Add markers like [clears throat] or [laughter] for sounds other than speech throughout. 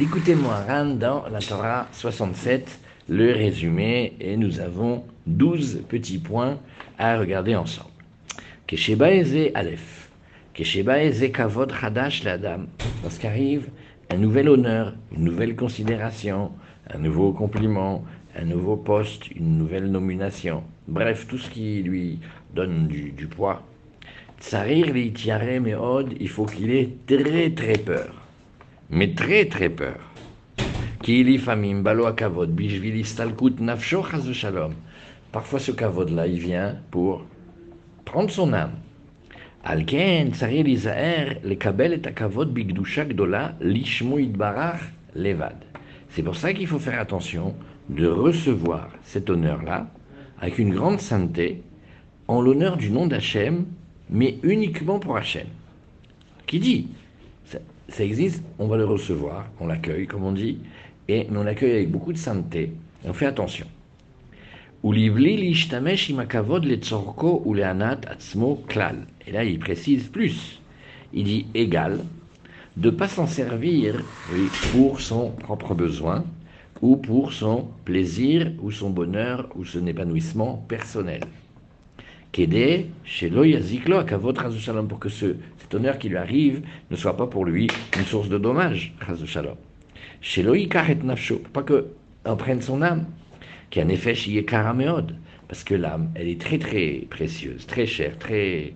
L'écoutez-moi, Ran, dans la Torah 67, le résumé, et nous avons 12 petits points à regarder ensemble. Kesheba Eze Aleph. Kesheba Eze Kavod Hadash Ladam. Lorsqu'arrive un nouvel honneur, une nouvelle considération, un nouveau compliment, un nouveau poste, une nouvelle nomination. Bref, tout ce qui lui donne du, du poids. Tsarir Tiare Meod, il faut qu'il ait très très peur mais très très peur. Parfois ce kavod-là, il vient pour prendre son âme. Alken, le kabel et kavod bigdusha gdola, idbarach levad. C'est pour ça qu'il faut faire attention de recevoir cet honneur-là avec une grande sainteté en l'honneur du nom d'Hachem, mais uniquement pour Hachem. Qui dit ça existe, on va le recevoir, on l'accueille, comme on dit, et, on l'accueille avec beaucoup de sainteté, on fait attention. Et là, il précise plus. Il dit égal, de ne pas s'en servir pour son propre besoin, ou pour son plaisir, ou son bonheur, ou son épanouissement personnel. Kede, Shelo Yaziklo, Akavot Shalom, pour que ce, cet qui lui arrive ne soit pas pour lui une source de dommage, Nafsho, pas que en prenne son âme, qui en effet Karameod, parce que l'âme, elle est très très précieuse, très chère, très,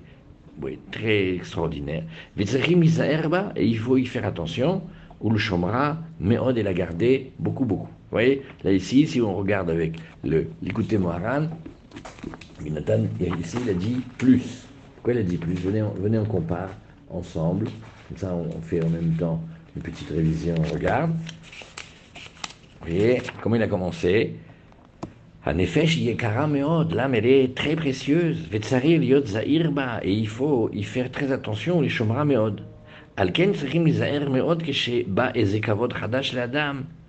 oui, très extraordinaire. Et il faut y faire attention, ou le chômera, Meod et la garder beaucoup, beaucoup. Vous voyez, là ici, si on regarde avec le l'écouter Moharan, Jonathan, ici, il a dit plus. Pourquoi il a dit plus? Venez on, venez, on compare ensemble. Comme ça, on fait en même temps une petite révision, on regarde. Vous voyez comment il a commencé? En effet, l'âme, elle est très précieuse. Et il faut y faire très attention, les Shomra Meod.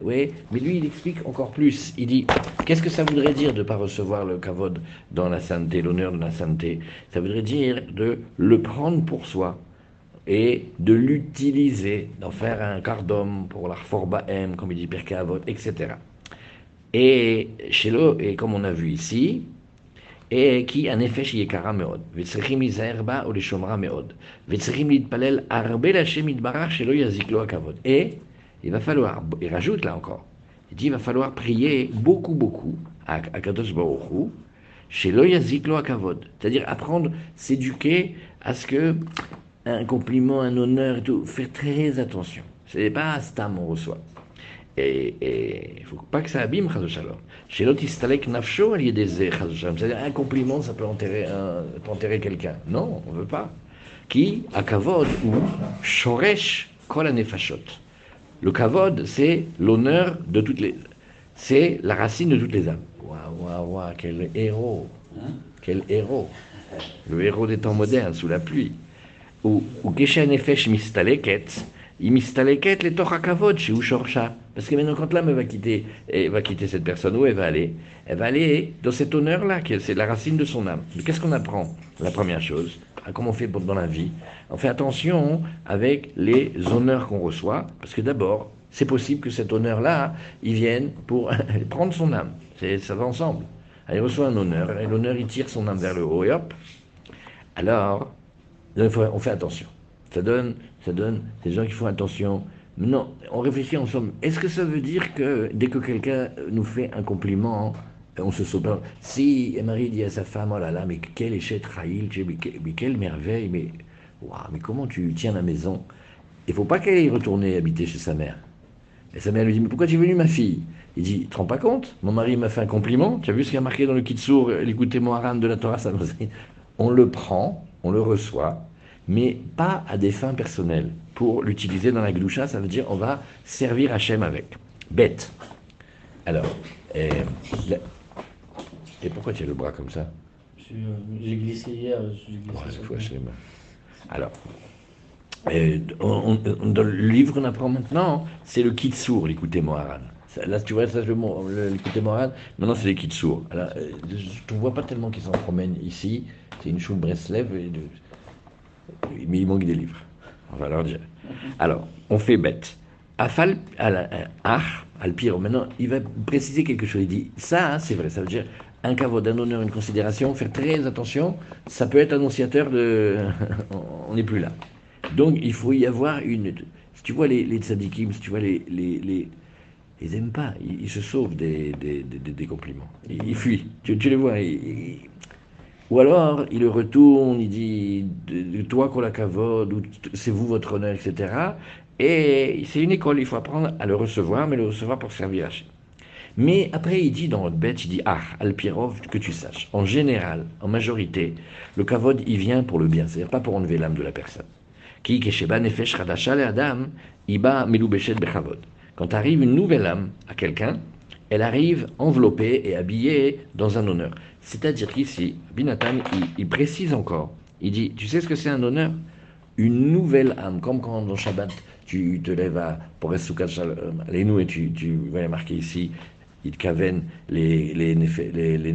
Oui, mais lui, il explique encore plus. Il dit, qu'est-ce que ça voudrait dire de ne pas recevoir le kavod dans la sainteté, l'honneur de la sainteté? Ça voudrait dire de le prendre pour soi et de l'utiliser, d'en faire un cardom pour la Bahem, comme il dit Pirkei Avot, etc. Et chez le, et comme on a vu ici, et qui en effet chez Yekara Meod, Izerba ou les Shomra Meod, Vetzrechim Lidpalel Arbe Lachem Idbarach chez le Yaziklo Akavod. Et il va falloir, il rajoute là encore, il dit il va falloir prier beaucoup, beaucoup à, à Kadosh chez le Yaziklo Akavod. C'est-à-dire apprendre, s'éduquer à ce que un compliment, un honneur, tout, faire très attention. Ce n'est pas Stam on reçoit. Et il ne faut pas que ça abîme, Shalom. nafsho C'est-à-dire, un compliment, ça peut enterrer, un, peut enterrer quelqu'un. Non, on ne veut pas. Qui, à kavod ou shoresh kol nefashot. Le kavod, c'est l'honneur de toutes les. C'est la racine de toutes les âmes. Waouh, waouh, waouh, quel héros. Hein? Quel héros. Le héros des temps modernes, sous la pluie. Parce que maintenant, quand l'âme va quitter, va quitter cette personne, où elle va aller? Elle va aller dans cet honneur-là, c'est la racine de son âme. Qu'est-ce qu'on apprend? La première chose, comme on fait dans la vie, on fait attention avec les honneurs qu'on reçoit, parce que d'abord, c'est possible que cet honneur-là, il vienne pour [laughs] prendre son âme. Ça va ensemble. il reçoit un honneur, et l'honneur, il tire son âme vers le haut, et hop. Alors, on fait attention. Ça donne, ça donne des gens qui font attention. Non, on réfléchit ensemble. Est-ce que ça veut dire que dès que quelqu'un nous fait un compliment, on se saute Si Marie dit à sa femme, oh là là, mais quel échec Raïl, mais quelle merveille, mais, mais comment tu tiens la maison? Il faut pas qu'elle aille retourner habiter chez sa mère. Et sa mère lui dit, mais pourquoi tu es venue, ma fille? Il dit, tu te rends pas compte? Mon mari m'a fait un compliment, tu as vu ce qu'il y a marqué dans le Kitsour, l'écouter Moharan de la Torah, ça On le prend, on le reçoit, mais pas à des fins personnelles. Pour l'utiliser dans la gloucha, ça veut dire on va servir Hachem avec. Bête. Alors, et, et pourquoi tu as le bras comme ça? Euh, J'ai glissé hier. Glissé Alors, dans le livre qu'on apprend maintenant, c'est le Kitsour, l'écouter Moharan. Là, tu vois, ça, l'écouter Moharan, maintenant c'est les Kitsour. Alors, euh, je ne vois pas tellement qu'ils s'en promènent ici. C'est une choule Breslev. Mais il manque des livres. Va leur dire. Alors, on fait bête. Afal, al, pire, maintenant, il va préciser quelque chose. Il dit, ça, hein, c'est vrai, ça veut dire un kavod, un honneur, une considération, faire très attention, ça peut être annonciateur de... [laughs] on n'est plus là. Donc, il faut y avoir une... Si tu vois les, les si tu vois les, les ils n'aiment pas, ils, se sauvent des, des, des, compliments. Ils, fuient, tu, les vois. ou alors, il le retourne, il dit toi qu'on la kavod, ou c'est vous votre honneur, etc. Et c'est une école, il faut apprendre à le recevoir, mais le recevoir pour servir Hachem. Mais après, il dit dans votre bête, il dit Ah, Alpirov, que tu saches. En général, en majorité, le kavod, il vient pour le bien, c'est-à-dire pas pour enlever l'âme de la personne. Qui, nefesh adam, iba bechavod. Quand arrive une nouvelle âme à quelqu'un, elle arrive enveloppée et habillée dans un honneur. C'est-à-dire qu'ici, Binatan, il, précise encore. Il dit Tu sais ce que c'est un honneur? Une nouvelle âme, comme quand dans Shabbat, tu te lèves à, pour Essukat nous et tu, tu vas marquer ici, il les, les, les, les.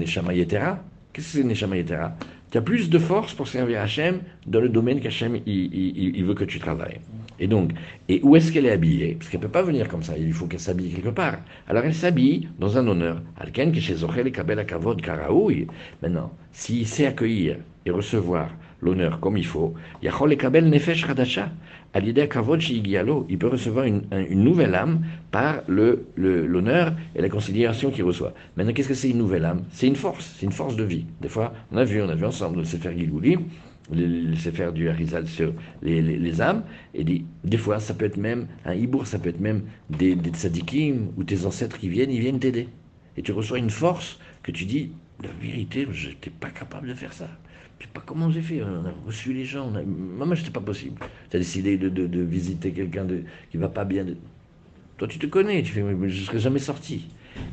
Qu'est-ce que c'est Neshama Yetera? Tu as plus de force pour servir Hachem dans le domaine qu'Hachem il, il, veut que tu travailles. Et donc, et où est-ce qu'elle est habillée? Parce qu'elle ne peut pas venir comme ça, il faut qu'elle s'habille quelque part. Alors elle s'habille dans un honneur. Chez. Maintenant, s'il sait accueillir et recevoir l'honneur comme il faut, il peut recevoir une, nouvelle âme par l'honneur le, l'honneur et la considération qu'il reçoit. Maintenant, qu'est-ce que c'est une nouvelle âme? C'est une force, c'est une force de vie. Des fois, on a vu, on a vu ensemble le Sefer Gigouli, le Sefer du Harizal sur les, les, âmes, et dit, des fois, ça peut être même un hibour, ça peut être même des, des tzadikim ou tes ancêtres qui viennent, ils viennent t'aider. Et tu reçois une force que tu dis, la vérité, je n'étais pas capable de faire ça. Je sais pas comment j'ai fait. On a reçu les gens. On Maman, c'était pas possible. Tu as décidé de, visiter quelqu'un de... qui va pas bien. Toi, tu te connais. Tu fais, mais je serais jamais sorti.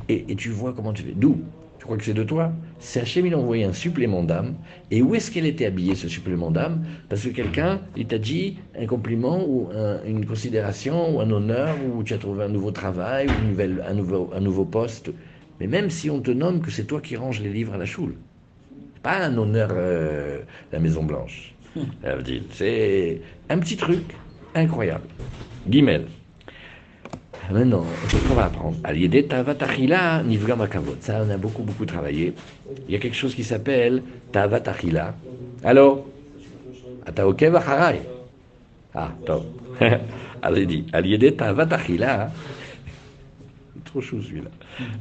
Et, tu vois comment tu fais. D'où? Tu crois que c'est de toi? C'est Hachem, il a envoyé un supplément d'âme. Et où est-ce qu'elle était habillée, ce supplément d'âme? Parce que quelqu'un, il t'a dit un compliment ou une considération ou un honneur ou tu as trouvé un nouveau travail ou un, nouveau, un nouveau poste. Mais même si on te nomme que c'est toi qui ranges les livres à la choule pas un honneur euh, la Maison Blanche. Hmm. C'est un petit truc incroyable. Guimel. Maintenant, qu'est-ce qu'on va apprendre? Ça, on a beaucoup, beaucoup travaillé. Il y a quelque chose qui s'appelle Tavatachila. Alors. Ah, top. Il dit Tavatachila. Trop chou celui-là.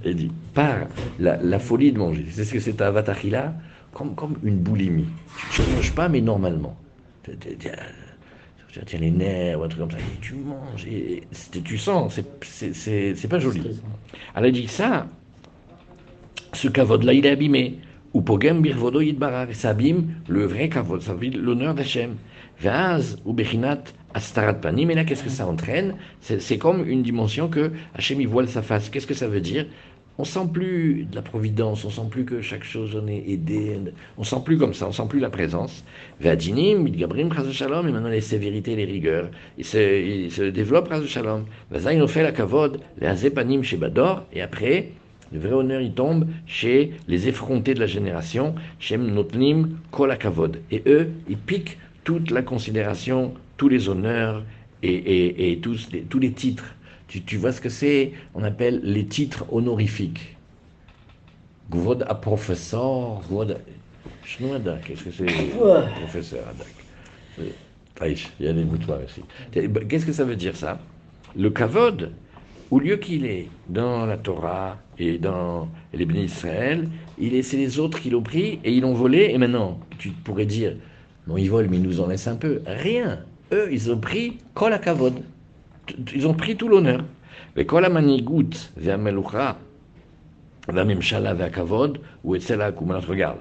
Il dit Par la, la folie de manger. C'est ce que c'est Tavatachila comme, comme une boulimie. Tu ne manges pas, mais normalement. Tu tiens les nerfs ou un truc comme ça, et tu manges, et tu sens, c'est pas joli. Elle a dit ça, ce kavod-là, il est abîmé. Ou pogem birvodo yidbarar, ça abîme le vrai kavod, ça veut l'honneur d'Hachem. Vaz ou bechinat astarat panim, mais là, qu'est-ce que ça entraîne? C'est comme une dimension que Hachem, il voile sa face. Qu'est-ce que ça veut dire? On sent plus de la providence, on sent plus que chaque chose en est aidée, on sent plus comme ça, on sent plus la présence. Vadinim, Gabrim, Shalom, et maintenant les sévérités, les rigueurs, il se, il se développe, Shalom. Fait la kavod, les azepanim chez Bador, et après, le vrai honneur, il tombe chez les effrontés de la génération, chez Notnim, Kol kavod. Et eux, ils piquent toute la considération, tous les honneurs et, tous, tous les titres tu, vois ce que c'est? On appelle les titres honorifiques. Gvod à professeur, Gvod. Qu'est-ce que c'est? Professeur Adak. Il y a des moutoirs ici. Qu'est-ce que ça veut dire ça? Le kavod, au lieu qu'il est dans la Torah et dans les bénis Israël, il est, c'est les autres qui l'ont pris et ils l'ont volé. Et maintenant, tu pourrais dire, non, ils volent, mais ils nous en laissent un peu. Rien. Eux, ils ont pris kol kavod ils ont pris tout l'honneur. Et quand la manigout, ve'amelucha, ve'amemshala, ve'akavod, ou etzelakum, regarde.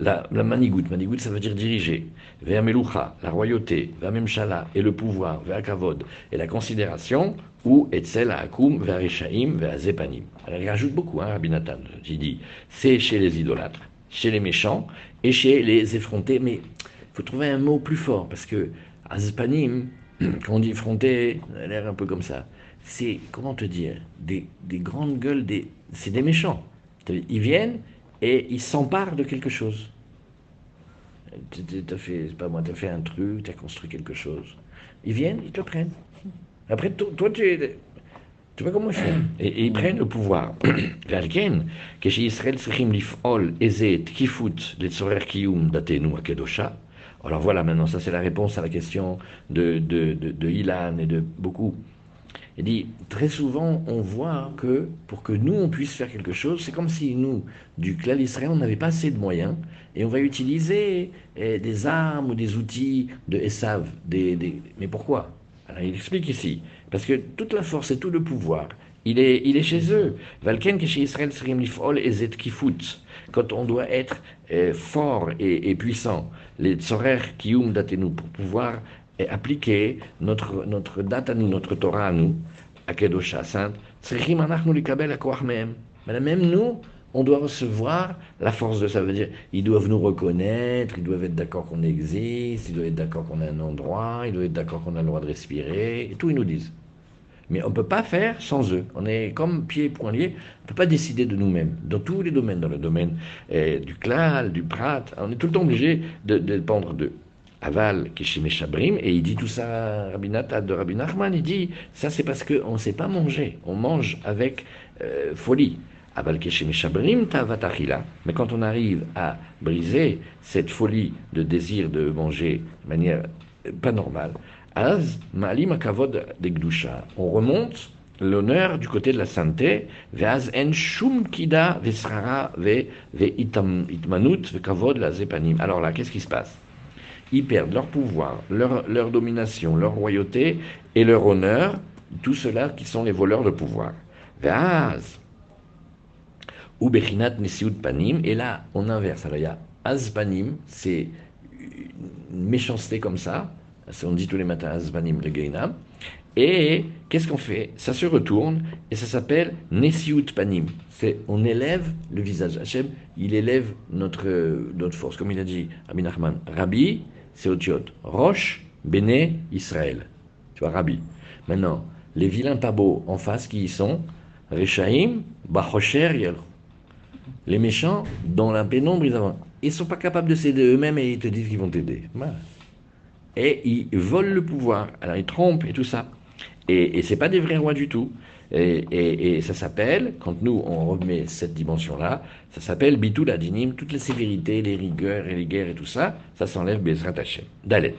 La, la manigout, manigout ça veut dire diriger. Ve'amelucha, la royauté, ve'amemshala, et le pouvoir, ve'akavod, et la considération, ou etzelakum, ve'arishaim, ve'azepanim. Alors il rajoute beaucoup, hein, Rabbi Nathan, il dit, c'est chez les idolâtres, chez les méchants, et chez les effrontés, mais il faut trouver un mot plus fort, parce que azepanim, [clears throat] quand on dit effronté, elle a l'air un peu comme ça. C'est, comment te dire, des, des grandes gueules, des, c'est des méchants. Ils viennent et ils s'emparent de quelque chose. T'as fait, pas moi, as fait un truc, t'as construit quelque chose. Ils viennent, ils te prennent. Après, toi, tu. Tu vois comment ils font et, ils prennent le pouvoir. L'Alken, que chez Israël, Sechim, Lifol, Ezet, Kifut, Kiyum, Akedosha, alors voilà, maintenant, ça c'est la réponse à la question de, de, de, Ilan et de beaucoup. Il dit, très souvent, on voit que pour que nous, on puisse faire quelque chose, c'est comme si nous, du clan Israël, on n'avait pas assez de moyens, et on va utiliser eh, des armes ou des outils de Esav. Mais pourquoi? Alors il explique ici, parce que toute la force et tout le pouvoir, il est, il est chez eux. Valken chez Israël ezet kifut. Quand on doit être eh, fort et, puissant, les tzorer kium datenu pour pouvoir et appliquer notre, notre date nous, notre Torah à nous, à Kedosha Sainte, même nous, on doit recevoir la force de ça. veut dire, ils doivent nous reconnaître, ils doivent être d'accord qu'on existe, ils doivent être d'accord qu'on a un endroit, ils doivent être d'accord qu'on a le droit de respirer, et tout, ils nous disent. Mais on ne peut pas faire sans eux. On est comme pieds et poings liés. On ne peut pas décider de nous-mêmes, dans tous les domaines, dans le domaine eh, du klal, du prat. On est tout le temps obligé de, dépendre d'eux. Aval Meshabrim, et il dit tout ça, Rabbi de Rabbi Nachman, il dit, ça c'est parce qu'on ne sait pas manger, on mange avec euh, folie. Aval Meshabrim, Tavatachila. Mais quand on arrive à briser cette folie de désir de manger de manière euh, pas normale, Az Ma'alim Akavod de on remonte l'honneur du côté de la sainteté, Veaz En Shum Kida Vesrara Ve Itmanut Kavod la Zepanim. Alors là, qu'est-ce qui se passe? Ils perdent leur pouvoir, leur, leur domination, leur royauté et leur honneur, tout cela qui sont les voleurs de pouvoir. Vaz. Ou Bechinat Panim, et là on inverse. Alors il y a Azpanim, c'est méchanceté comme ça, on dit tous les matins Azpanim le Geinam, et qu'est-ce qu'on fait? Ça se retourne et ça s'appelle Nesiut Panim. C'est on élève le visage. Hachem, il élève notre, notre force, comme il a dit Rabbi Nachman. Rabbi, c'est Otiot. Roche, Béné, Israël. Tu vois, Rabbi. Maintenant, les vilains pas en face, qui y sont? Rechaim, Bachocher, Les méchants, dans la pénombre, ils ne sont pas capables de s'aider eux-mêmes et ils te disent qu'ils vont t'aider. Et ils volent le pouvoir. Alors ils trompent et tout ça. Et, et ce pas des vrais rois du tout. Et, ça s'appelle, quand nous on remet cette dimension-là, ça s'appelle bitul adinim, toutes les sévérités, les rigueurs et les guerres et tout ça, ça s'enlève Bezrat Hashem. Dalet.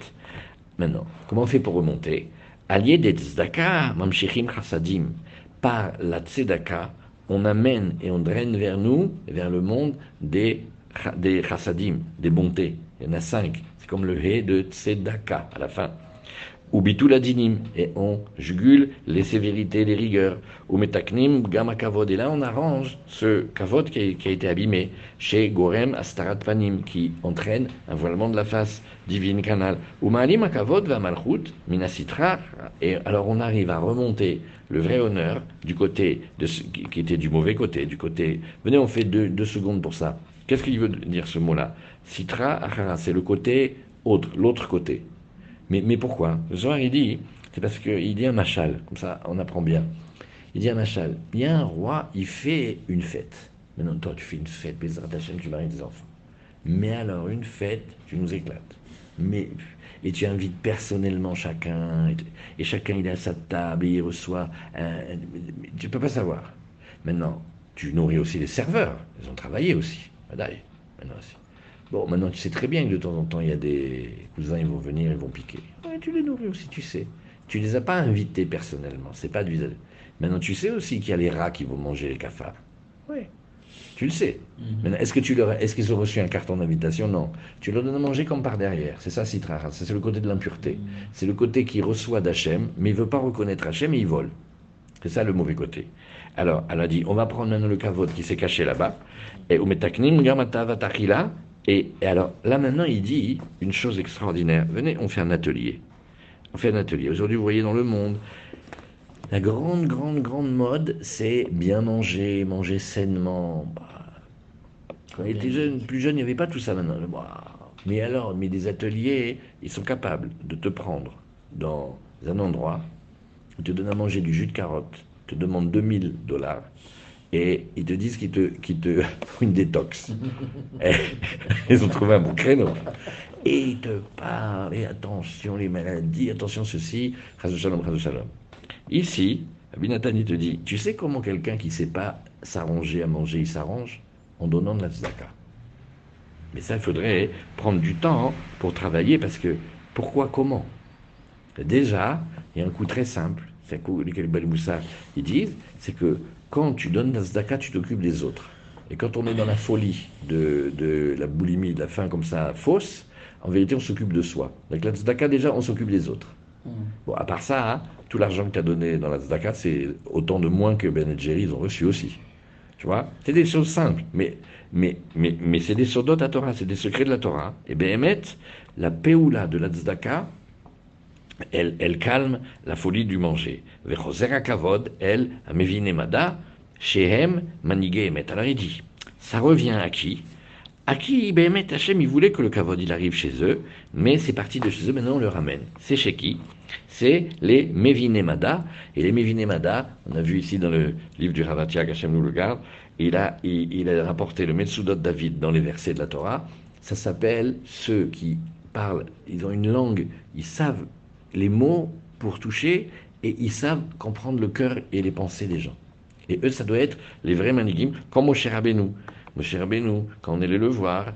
Maintenant, comment on fait pour remonter? Allié des tzedaka, mamshichim chassadim. Par la tzedaka, on amène et on draine vers nous, vers le monde, des, des chassadim, des bontés. Il y en a cinq. C'est comme le he de tzedaka à la fin ou bitul adinim, et on jugule les sévérités, les rigueurs, ou metaknim gamma kavod, et là on arrange ce kavod qui, a, été abîmé chez Gorem Astarat Panim, qui entraîne un voilement de la face, divine canal, ou maalim kavod va malchut minasitra, et alors on arrive à remonter le vrai honneur du côté de ce, qui était du mauvais côté, du côté. Venez, on fait deux secondes pour ça. Qu'est-ce qu'il veut dire ce mot-là? Sitra, c'est le côté autre, l'autre côté. Mais, pourquoi? Le Zohar, il dit, c'est parce qu'il dit un machal, comme ça on apprend bien. Il dit un machal, il y a un roi, il fait une fête. Maintenant, toi, tu fais une fête, tu maries des enfants. Mais alors, une fête, tu nous éclates. Mais, et tu invites personnellement chacun, et, chacun il à sa table, et il reçoit. tu ne peux pas savoir. Maintenant, tu nourris aussi les serveurs, ils ont travaillé aussi. Maintenant aussi. Bon, maintenant tu sais très bien que de temps en temps il y a des cousins, ils vont venir, ils vont piquer. Ouais, tu les nourris aussi, tu sais. Tu les as pas invités personnellement, c'est pas du. Maintenant tu sais aussi qu'il y a les rats qui vont manger les cafards. Oui. Tu le sais. Mhm. Maintenant, est-ce que tu leur, est-ce qu'ils ont reçu un carton d'invitation? Non. Tu leur donnes à manger comme par derrière. C'est ça, Citra. C'est le côté de l'impureté. Mhm. C'est le côté qui reçoit d'Hachem, mais il veut pas reconnaître Hachem et il vole. C'est ça le mauvais côté. Alors, elle a dit, on va prendre maintenant le cavote qui s'est caché là-bas, et umetaknim gamata vatachila, et, alors, là maintenant, il dit une chose extraordinaire. Venez, on fait un atelier. On fait un atelier. Aujourd'hui, vous voyez dans le monde, la grande, grande, grande mode, c'est bien manger, manger sainement. Bah, quand on était jeune, plus jeune, il n'y avait pas tout ça maintenant. Mais alors, mais des ateliers, ils sont capables de te prendre dans un endroit, te donnent à manger du jus de carotte, te demandent 2000 dollars, et ils te disent qu'ils te, qu'ils te [laughs] une détox. ils ont trouvé un bon créneau. Et ils te parlent, et attention les maladies, attention ceci, shalom, shalom. Ici, Abinatan, il te dit, tu sais comment quelqu'un qui ne sait pas s'arranger à manger, il s'arrange En donnant de la tzedaka. Mais ça, il faudrait prendre du temps pour travailler, parce que pourquoi, comment? Déjà, il y a un coup très simple, c'est un coup que les ils disent, c'est que quand tu donnes la tzedaka, tu t'occupes des autres. Et quand on est dans la folie de, de, la boulimie, de la faim comme ça, fausse, en vérité, on s'occupe de soi. Donc la tzedaka, déjà, on s'occupe des autres. Hmm. Bon, à part ça, hein, tout l'argent que tu as donné dans la tzedaka, c'est autant de moins que Ben Jerry, ils ont reçu aussi. Tu vois? C'est des choses simples, mais, mais, mais, mais c'est des sodot à Torah, c'est des secrets de la Torah. Et Behemet, la peoula de la tzedaka, elle, calme la folie du manger. Kavod, elle, amevinemada, shehem manige emet. Alors il dit, ça revient à qui? À qui Behemet Hachem, il voulait que le kavod il arrive chez eux, mais c'est parti de chez eux, maintenant on le ramène. C'est chez qui? C'est les Mevinemada. Et les Mevinemada, on a vu ici dans le livre du Ravatia, qu'Hachem nous le garde, il a, il, a rapporté le Metsudot David dans les versets de la Torah. Ça s'appelle ceux qui parlent, ils ont une langue, ils savent les mots pour toucher et ils savent comprendre le cœur et les pensées des gens. Et eux, ça doit être les vrais manigim, comme au Rabbeinu. Moshe Rabbeinu, quand on allait le voir,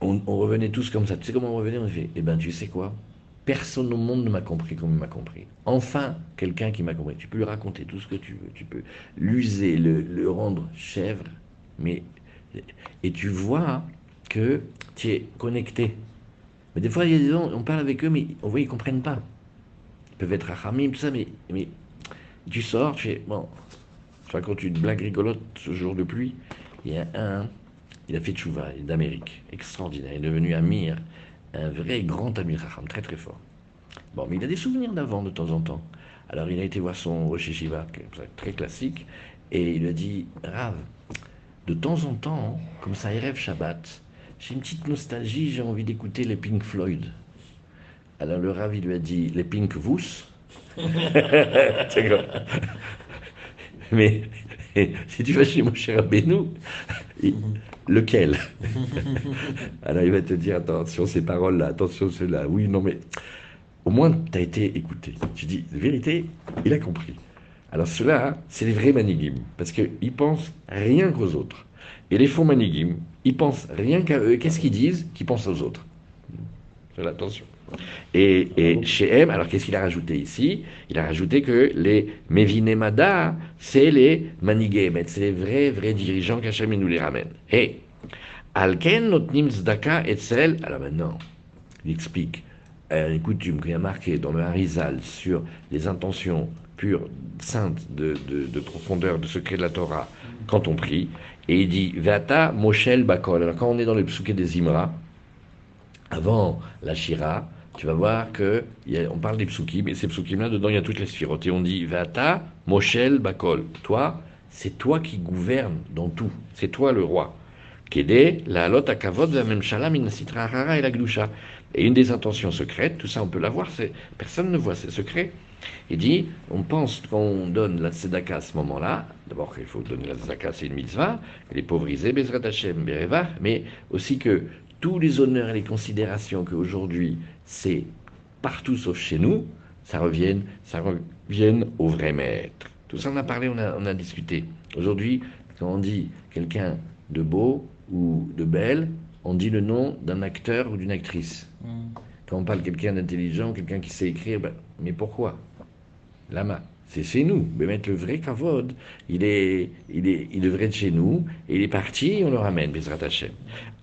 on, revenait tous comme ça. Tu sais comment on revenait? On fait, eh ben, tu sais quoi? Personne au monde ne m'a compris comme il m'a compris. Enfin, quelqu'un qui m'a compris. Tu peux lui raconter tout ce que tu veux. Tu peux l'user, le, rendre chèvre, mais et tu vois que tu es connecté. Mais des fois, il y a des gens, on parle avec eux, mais on voit, ils comprennent pas. Ils peuvent être à tout ça, mais, mais tu sors, tu fais, bon, tu racontes une blague rigolote ce jour de pluie, il y a un, il a fait tchouva, d'Amérique, extraordinaire. Il est devenu Amir, un vrai grand Amir très très fort. Bon, mais il a des souvenirs d'avant de temps en temps. Alors il a été voir son Rosh Shiva, très classique, et il a dit Rav, de temps en temps, comme ça, rêve Shabbat, j'ai une petite nostalgie, j'ai envie d'écouter les Pink Floyd. Alors le Rav, il lui a dit Les Pink Vous [laughs] Mais si tu vas chez mon cher Abénou, lequel? [laughs] Alors il va te dire attention, ces paroles-là, attention, cela. Oui, non, mais au moins tu as été écouté. Tu dis, vérité, il a compris. Alors cela, c'est les vrais manigim, parce qu'ils pensent rien qu'aux autres. Et les faux manigim, ils pensent rien qu'à eux. Qu'est-ce qu'ils disent Qu'ils pensent aux autres. attention. Et, chez M, alors qu'est-ce qu'il a rajouté ici? Il a rajouté que les Mevinemada, c'est les Manigemet, c'est les vrais, vrais dirigeants qu'Hachem nous les ramène. Et Alken notnim zdaka etzel. Alors maintenant, il explique une coutume qui a marqué dans le Harizal sur les intentions pures, saintes de, de, profondeur, de secret de la Torah, quand on prie. Et il dit Vata Moshel Bakol. Alors quand on est dans le psuké des Imra, avant la Shira, tu vas voir que on parle des psukim, et ces psukim-là, dedans, il y a toutes les sphirotes. Et on dit Vata, Moshel, Bakol. Toi, c'est toi qui gouvernes dans tout. C'est toi le roi. La lot la et la gdusha. Et une des intentions secrètes, tout ça on peut l'avoir, c'est, personne ne voit, c'est secret. Il dit, on pense qu'on donne la tzedaka à ce moment-là, d'abord qu'il faut donner la tzedaka, c'est une mitzvah, elle est pauvrisée, Bezrat Hashem, Bereva, mais aussi que tous les honneurs et les considérations qu'aujourd'hui c'est partout sauf chez nous, ça revienne, ça revienne au vrai maître. Tout ça, on a parlé, on a, discuté. Aujourd'hui, quand on dit quelqu'un de beau ou de belle, on dit le nom d'un acteur ou d'une actrice. Mm. Quand on parle quelqu'un d'intelligent, quelqu'un qui sait écrire, ben, mais pourquoi? Lama, c'est chez nous. Mais mettre le vrai kavod, il est, il est, il devrait être chez nous, et il est parti, on le ramène, Bezrat Hashem.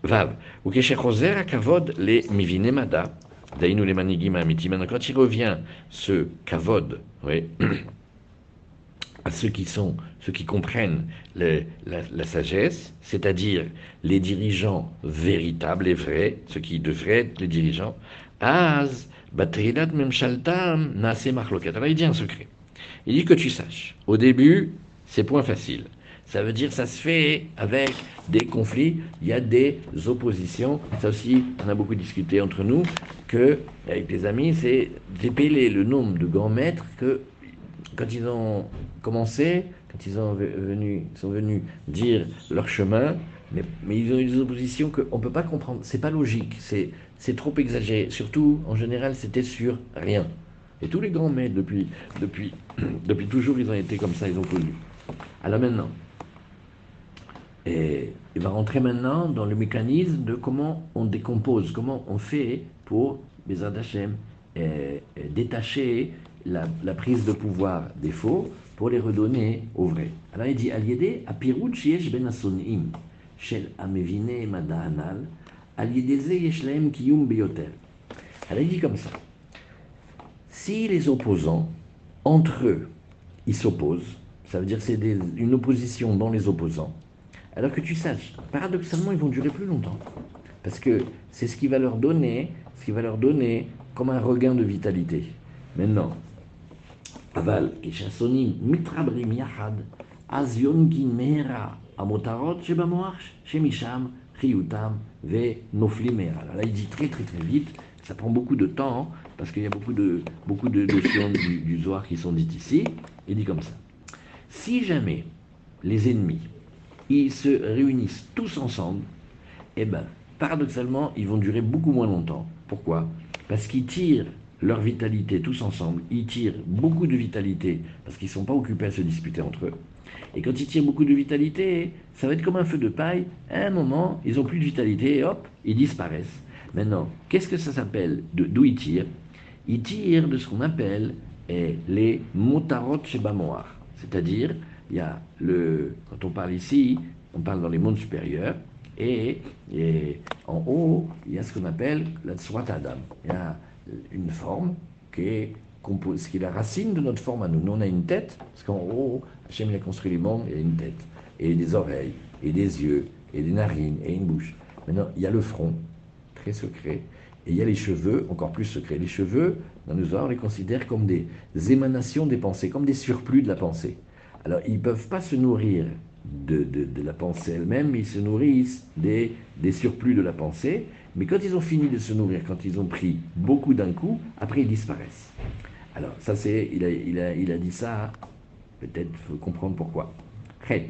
Vav, ou à kavod les mivinemada, Daïnou les manigim Maintenant, quand il revient, ce kavod, oui, [clears throat] à ceux qui sont, ceux qui comprennent la, sagesse, c'est-à-dire les dirigeants véritables et vrais, ceux qui devraient être les dirigeants, Az, Batrilat Memshaltam, Nase Marlokat. Alors il dit un secret. Il dit que tu saches. Au début, c'est point facile. Ça veut dire ça se fait avec des conflits, il y a des oppositions. Ça aussi, on a beaucoup discuté entre nous que avec les amis, c'est dépeler le nombre de grands maîtres que quand ils ont commencé, quand ils ont venu, sont venus dire leur chemin, mais, ils ont eu des oppositions qu'on ne peut pas comprendre. C'est pas logique, trop exagéré. Surtout, en général, c'était sur rien. Et tous les grands maîtres, depuis, depuis, [clears throat] depuis toujours, ils ont été comme ça, ils ont connu. Alors maintenant, et il va rentrer maintenant dans le mécanisme de comment on décompose, comment on fait pour, Bezrat Hashem, détacher la, prise de pouvoir des faux pour les redonner aux vrais. Alors il dit, shiesh ben asonim, shel amevine madahanal, elle a dit comme ça. Si les opposants, entre eux, ils s'opposent, ça veut dire c'est une opposition dans les opposants, alors que tu saches, paradoxalement, ils vont durer plus longtemps. Parce que c'est ce qui va leur donner, ce qui va leur donner comme un regain de vitalité. Maintenant, Aval, Keshasonim, Mitrabrim Yahad, Azion Mera, Amotarot, Shemisham, Ve Noflimer. Alors là, il dit très très très vite, ça prend beaucoup de temps, hein, parce qu'il y a beaucoup de, beaucoup notions du, du qui sont dites ici. Il dit comme ça. Si jamais les ennemis, ils se réunissent tous ensemble, eh bien, paradoxalement, ils vont durer beaucoup moins longtemps. Pourquoi? Parce qu'ils tirent leur vitalité tous ensemble, ils tirent beaucoup de vitalité parce qu'ils ne sont pas occupés à se disputer entre eux. Et quand ils tirent beaucoup de vitalité, ça va être comme un feu de paille. À un moment, ils n'ont plus de vitalité et hop, ils disparaissent. Maintenant, qu'est-ce que ça s'appelle D'où ils tirent? Ils tirent de ce qu'on appelle eh, les motarot shebamoar. C'est-à-dire, il y a le, quand on parle ici, on parle dans les mondes supérieurs, et, en haut, il y a ce qu'on appelle la Tzrat Adam. Il y a une forme qui est, qui est la racine de notre forme à nous. Nous, on a une tête, parce qu'en haut, Hachem a construit les mondes, il a une tête, et des oreilles, et des yeux, et des narines, et une bouche. Maintenant, il y a le front, très secret, et il y a les cheveux, encore plus secrets. Les cheveux, dans nos ordres, on les considère comme des émanations des pensées, comme des surplus de la pensée. Alors, ils ne peuvent pas se nourrir de, la pensée elle-même, ils se nourrissent des, des surplus de la pensée. Mais quand ils ont fini de se nourrir, quand ils ont pris beaucoup d'un coup, après ils disparaissent. Alors, ça c'est, il a, il, a, il a dit ça, peut-être faut comprendre pourquoi. Chet,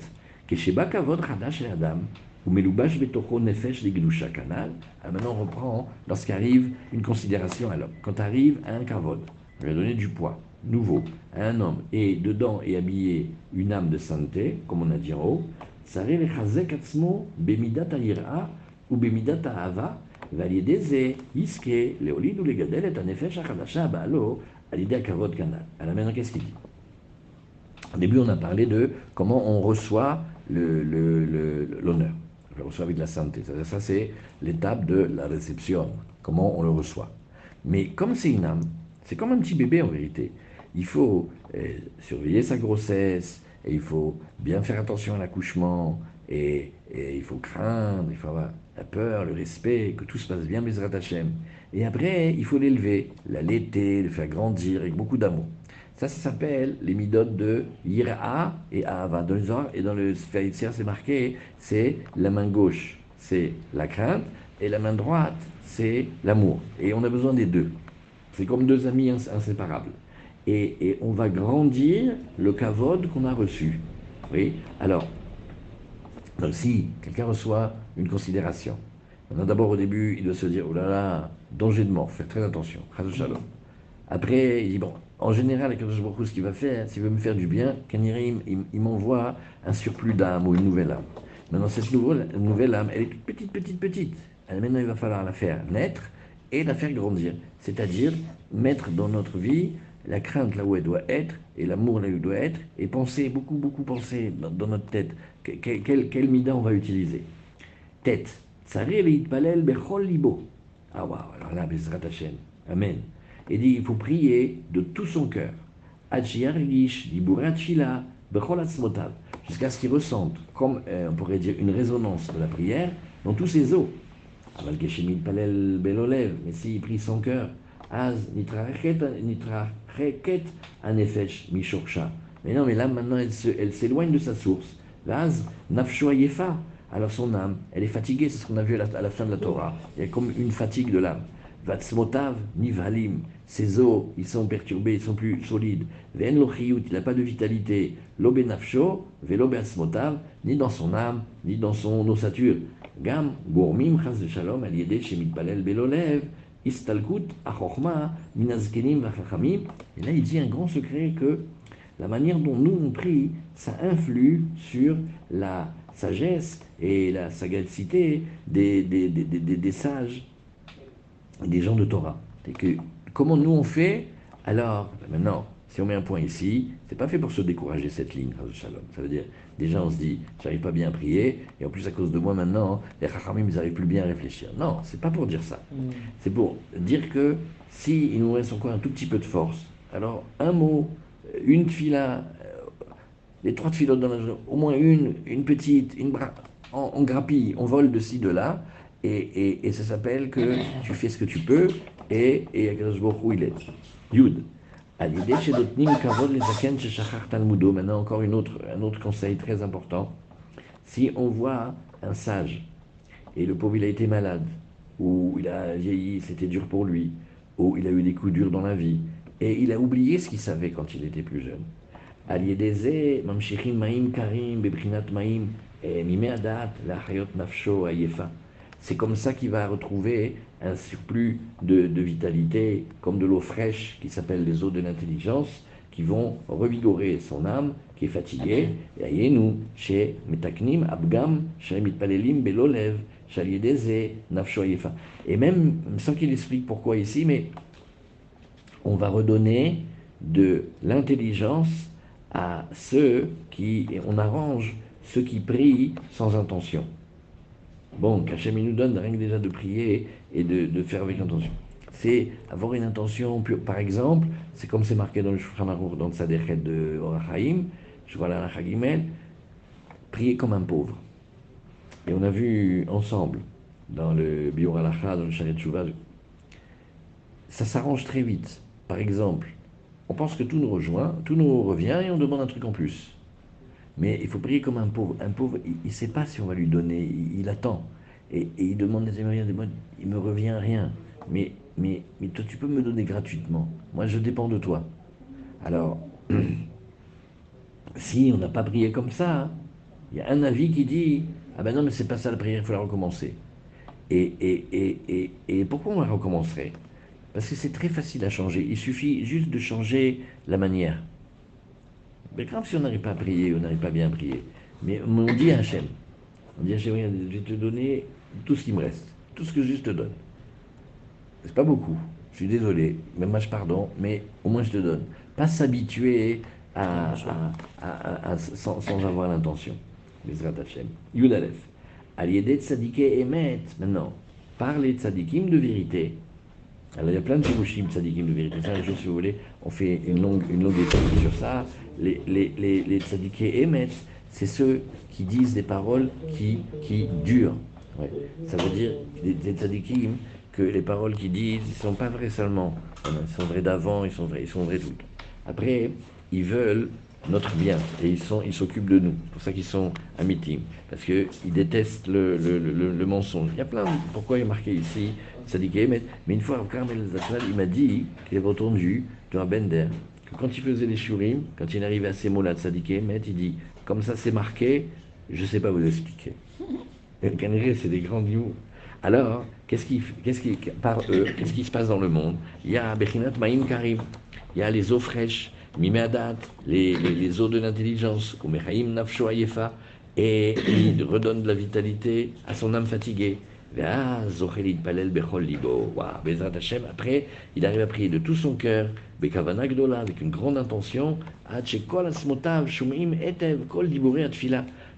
Kavod Hadash Adam, ou Melubash Betocho Nefesh de Kanal. Alors maintenant on reprend lorsqu'arrive une considération à l'homme. Quand arrive un Kavod, on lui a donné du poids nouveau à un homme et dedans est habillé une âme de sainteté, comme on a dit en haut, ça Bemidat ou Bemidat Ahava, Valiedeze, Iske, Léolid ou Legadel est un effet Shachadasha Baalo, à l'idée Kavod Kanal. Alors maintenant, qu'est-ce qu'il dit Au début, on a parlé de comment on reçoit l'honneur. Le, le, on le reçoit avec la santé. Ça, c'est l'étape de la réception, comment on le reçoit. Mais comme c'est une âme, c'est comme un petit bébé en vérité. Il faut euh, surveiller sa grossesse, et il faut bien faire attention à l'accouchement, et, il faut craindre, il faut avoir la peur, le respect, que tout se passe bien, Bezrat Hashem. Et après, il faut l'élever, l'allaiter, le faire grandir avec beaucoup d'amour. Ça, ça s'appelle les midotes de Yira et Ahava. Dans et dans le Sphère c'est marqué, c'est la main gauche, c'est la crainte, et la main droite, c'est l'amour. Et on a besoin des deux. C'est comme deux amis inséparables. Et, on va grandir le kavod qu'on a reçu. Oui Alors, donc si quelqu'un reçoit une considération, d'abord au début, il doit se dire, oh là là, danger de mort, faire très attention, Après, il dit, bon, en général, ce qu'il va faire, s'il veut me faire du bien, il, il m'envoie un surplus d'âme ou une nouvelle âme. Maintenant, cette nouvelle, nouvelle âme, elle est toute petite, petite, petite. Maintenant, il va falloir la faire naître et la faire grandir. C'est-à-dire mettre dans notre vie la crainte là où elle doit être et l'amour là où il doit être et penser, beaucoup, beaucoup penser dans, notre tête quel, quel, mida on va utiliser. Tête. palel bechol libo. Ah waouh, alors là, Bezrat Hashem. Amen. Et dit, il faut prier de tout son cœur. Jusqu'à ce qu'il ressente, comme euh, on pourrait dire, une résonance de la prière dans tous ses os. Mais s'il prie son cœur, Az Anefesh Mishorcha. Mais non, mais là maintenant elle s'éloigne de sa source. Az Nafsho Alors son âme, elle est fatiguée, c'est ce qu'on a vu à la, fin de la Torah. Il y a comme une fatigue de l'âme. Vatsmotav Nivalim. Ses os, ils sont perturbés, ils sont plus solides. Ven il n'a pas de vitalité. Lobe Nafsho, Velobe Asmotav, ni dans son âme, ni dans son ossature. Gam, Gourmim, Chaz de Shalom, Aliede, Shemit Palel, Belolev, Istalkut achorma minazkenim vachachamim. Et là, il dit un grand secret que la manière dont nous on prie, ça influe sur la sagesse et la sagacité des, des, des, des sages, des gens de Torah. Et que, comment nous on fait Alors, maintenant, si on met un point ici, c'est pas fait pour se décourager cette ligne, Ça veut dire, déjà on se dit, j'arrive pas bien à prier, et en plus à cause de moi maintenant, les chachamim, ils n'arrivent plus bien à réfléchir. Non, c'est pas pour dire ça. Mm. C'est pour dire que si il nous reste encore un tout petit peu de force, alors un mot, une fila, les trois filotes dans la journée, au moins une, une petite, une bras, on, grappille, on vole de ci, de là, et, et, ça s'appelle que tu fais ce que tu peux, et, et où il est. Yud. Maintenant, encore une autre, un autre conseil très important. Si on voit un sage, et le pauvre il a été malade, ou il a vieilli, c'était dur pour lui, ou il a eu des coups durs dans la vie, et il a oublié ce qu'il savait quand il était plus jeune. C'est comme ça qu'il va retrouver un surplus de, vitalité, comme de l'eau fraîche qui s'appelle les eaux de l'intelligence, qui vont revigorer son âme qui est fatiguée. Nafsho Et même, sans qu'il explique pourquoi ici, mais on va redonner de l'intelligence à ceux qui, et on arrange ceux qui prient sans intention. Bon, qu'Hachem nous donne rien que déjà de prier et de, faire avec intention. C'est avoir une intention pure. Par exemple, c'est comme c'est marqué dans le Shulchan dans le Sadechet de Orachaim, je vois la Chagimel, prier comme un pauvre. Et on a vu ensemble, dans le Biur Alacha, dans le Sharet Shuvah, ça s'arrange très vite. Par exemple, on pense que tout nous rejoint, tout nous revient et on demande un truc en plus. Mais il faut prier comme un pauvre. Un pauvre, il ne sait pas si on va lui donner, il, attend. Et, il demande des émerveillements, des mots, il me revient rien. Mais, mais, toi, tu peux me donner gratuitement. Moi, je dépends de toi. Alors, [clears throat] si on n'a pas prié comme ça, il y a un avis qui dit Ah ben non, mais c'est pas ça la prière, il faut la recommencer. Et, et, et, et, et pourquoi on la recommencerait Parce que c'est très facile à changer. Il suffit juste de changer la manière. Mais grave si on n'arrive pas à prier, on n'arrive pas bien à prier. Mais on dit à Hachem, on dit à Hachem, je vais te donner tout ce qui me reste, tout ce que je te donne. C'est pas beaucoup, je suis désolé, même moi je pardon, mais au moins je te donne. Pas s'habituer à, sans, avoir l'intention. Bezrat Hachem. Yudalef. Aliédet tzadike emet, maintenant, parler de tzadikim de vérité. Alors il y a plein de pirouchim tzadikim de vérité. Ça, si vous voulez, on fait une longue, une longue étude sur ça les, les, les, les c'est ceux qui disent des paroles qui, qui durent. Ça veut dire, des, des que les paroles qu'ils disent, ils ne sont pas vrais seulement. Ils sont vrais d'avant, ils sont vrais, ils sont vrais tout. Après, ils veulent notre bien et ils sont ils s'occupent de nous. C'est pour ça qu'ils sont amitim parce qu'ils détestent le, le, le, mensonge. Il y a plein. Pourquoi il est marqué ici Tzadik Mais une fois, Carmel il m'a dit qu'il avait entendu un Bender quand il faisait les shurim, quand il arrivait à ces mots-là de Sadiké, il dit Comme ça c'est marqué, je sais pas vous expliquer. [laughs] c'est des grands mots. Alors, qu'est-ce qui, qu'est-ce qui, par qu'est-ce qui se passe dans le monde? Il y a Bechinat Maïm Karim, il y a les eaux fraîches, Mimeadat, les, les, les eaux de l'intelligence, Kumechaim Nafsho Ayefa, et il redonne de la vitalité à son âme fatiguée. Après, il arrive à prier de tout son cœur, avec une grande intention,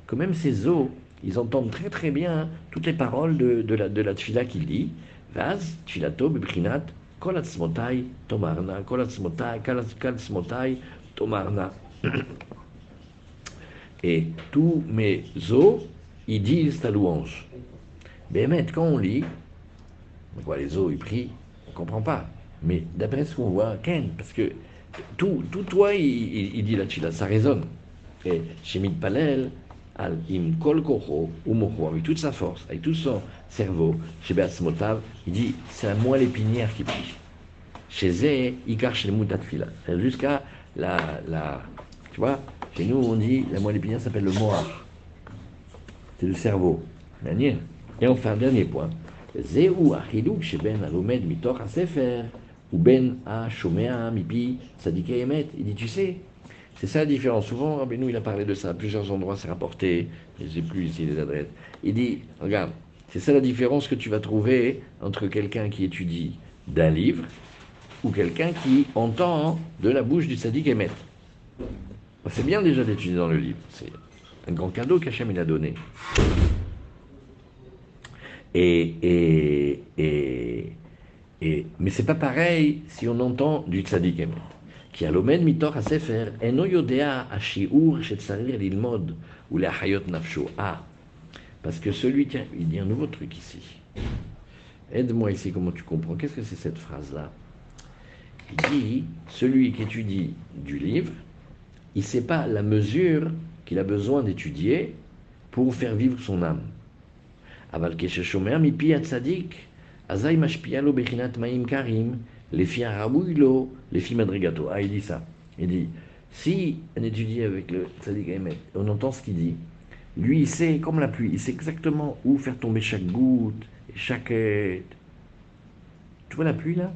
que même ses os, ils entendent très très bien toutes les paroles de, de la, de la tfila qu'il dit. Vaz, tfilato, bebrinat, [clears throat] Et tous mes os, ils disent ta louange. Mais quand on lit, voit les os, ils prient, on ne comprend pas. Mais d'après ce qu'on voit, Ken, parce que tout, tout toi, il, dit la chila, ça résonne. Et Shemit Palel, al Im Kol Koro, Umoko, avec toute sa force, avec tout son cerveau, chez Beatzmotav, il dit c'est la moelle épinière qui prie. Chez Zé, Ikar Mutatfila. Jusqu'à la, la. Tu vois, chez nous, on dit la moelle épinière s'appelle le moar. C'est le cerveau. Dernier. Et enfin, dernier point. Zéou Achiduk Sheben Alumed Mitor Sefer, ou Ben a Shomea Mipi Sadike Emet. Il dit tu sais, c'est ça la différence. Souvent, Rabbeinu, il a parlé de ça à plusieurs endroits, c'est rapporté, je ne sais plus ici les adresses. Il dit, regarde, c'est ça la différence que tu vas trouver entre quelqu'un qui étudie d'un livre ou quelqu'un qui entend de la bouche du sadique Emet. C'est bien déjà d'étudier dans le livre, c'est un grand cadeau qu'Hachem a donné. Et, et, et, et, mais c'est pas pareil si on entend du tzaddik emet כי הלומד מתוך הספר אינו יודע השיעור שצריך ללמוד ולהחיות נפשו. Ah, parce que celui qui... Il dit un nouveau truc ici. Aide-moi ici, comment tu comprends Qu'est-ce que c'est cette phrase-là Il dit, celui qui étudie du livre, il ne sait pas la mesure qu'il a besoin d'étudier pour faire vivre son âme. אבל כששומע מפי הצדיק, אזי משפיע לו בחינת מים קרים, les filles Rabouilo, les filles Madrigato. Ah, il dit ça. Il dit si on étudie avec le Tzadik Ahmed, on entend ce qu'il dit, lui, il sait, comme la pluie, il sait exactement où faire tomber chaque goutte, chaque. Tu vois la pluie là?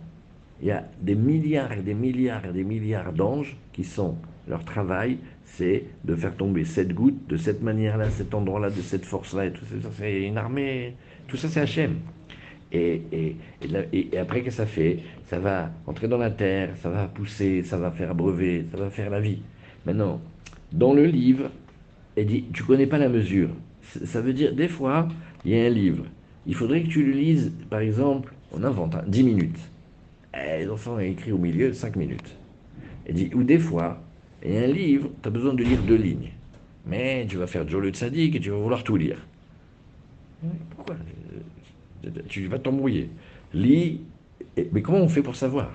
Il y a des milliards et des milliards et des milliards d'anges qui sont. Leur travail, c'est de faire tomber cette goutte de cette manière-là, cet endroit-là, de cette force-là, et tout ça, c'est une armée. Tout ça, c'est Hachem. Et, après que ça fait, ça va entrer dans la terre, ça va pousser, ça va faire abreuver, ça va faire la vie. Maintenant, dans le livre, il dit, tu connais pas la mesure. Ça veut dire, des fois, il y a un livre. Il faudrait que tu le lises, par exemple, on invente, hein, 10 minutes. Et les enfants écrit au milieu 5 minutes. Il dit, ou des fois, et un livre, tu as besoin de lire deux lignes. Mais tu vas faire Joe le Tzadik et tu vas vouloir tout lire. Pourquoi? Tu vas t'embrouiller. Lis. Mais comment on fait pour savoir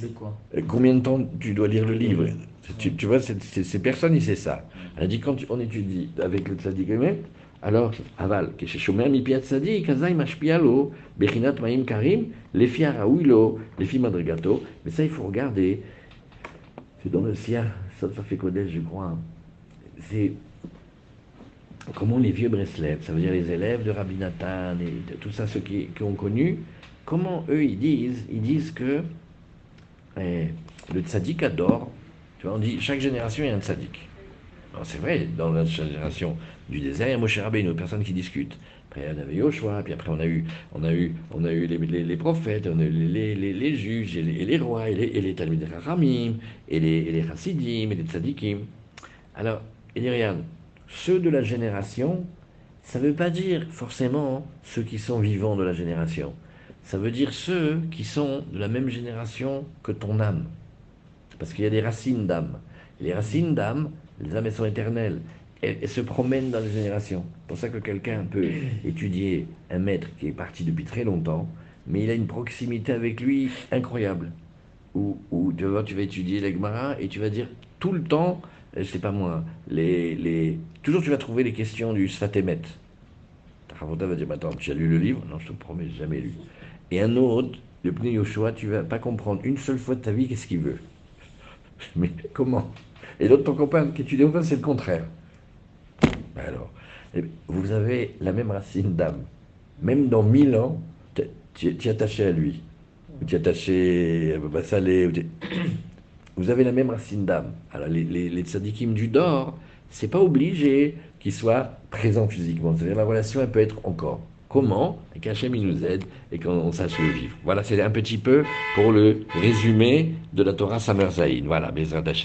De quoi Combien de temps tu dois lire le livre tu, tu, vois, ces personnes, il sait ça. Elle dit quand on étudie avec le Tzadik alors, aval, כששומע מפי הצדיק, אזי משפיע לו בחינת מים קרים, לפי הראוי לו, לפי מדרגתו. Mais ça, il faut regarder. C'est dans le sien, ça, ça fait Kodesh, je crois. C'est comment les vieux Breslev, ça veut dire les élèves de Rabbi Nathan et tout ça, ceux qui, ont connu, comment eux ils disent Ils disent que eh, le tzaddik adore. Tu vois, on dit chaque génération a un tzaddik. C'est vrai, dans la génération du désert, Moshe Rabbeinu, personne qui discute. Après, on avait Yoshua, puis après, on a eu, on a eu, on a eu les, les, prophètes, on a eu les, juges, et les, rois, et les, et les Talmud et les, et les Chassidim, et les Tzadikim. Alors, il dit, regarde, ceux de la génération, ça ne veut pas dire forcément ceux qui sont vivants de la génération. Ça veut dire ceux qui sont de la même génération que ton âme. Parce qu'il y a des racines d'âme. Les racines d'âme, les âmes, elles sont éternelles. Elles, se promènent dans les générations. C'est pour ça que quelqu'un peut étudier un maître qui est parti depuis très longtemps, mais il a une proximité avec lui incroyable. Où, tu, vas, tu vas étudier l'Egmara et tu vas dire tout le temps, je sais pas moi, toujours tu vas trouver les questions du Sfatemet. Ravota va dire, attends, tu as lu le livre Non, je te promets, jamais lu. Et un autre, le Pneu Yoshua, tu vas pas comprendre une seule fois de ta vie qu'est-ce qu'il veut? [laughs] Mais comment? Et l'autre, ton copain qui étudie enfin, c'est le contraire. Alors, eh vous avez la même racine d'âme. Même dans mille ans, tu es attaché à lui. Ou tu es attaché à Baba Salé. Vous avez la même racine d'âme. Alors, les, les, tzadikim du Dor, c'est pas obligé qu'ils soient présents physiquement. C'est-à-dire, la relation, elle peut être encore. Comment Et qu'Hachem, nous aide et qu'on sache le vivre. Voilà, c'est un petit peu pour le résumé de la Torah Samer Voilà, Bezrat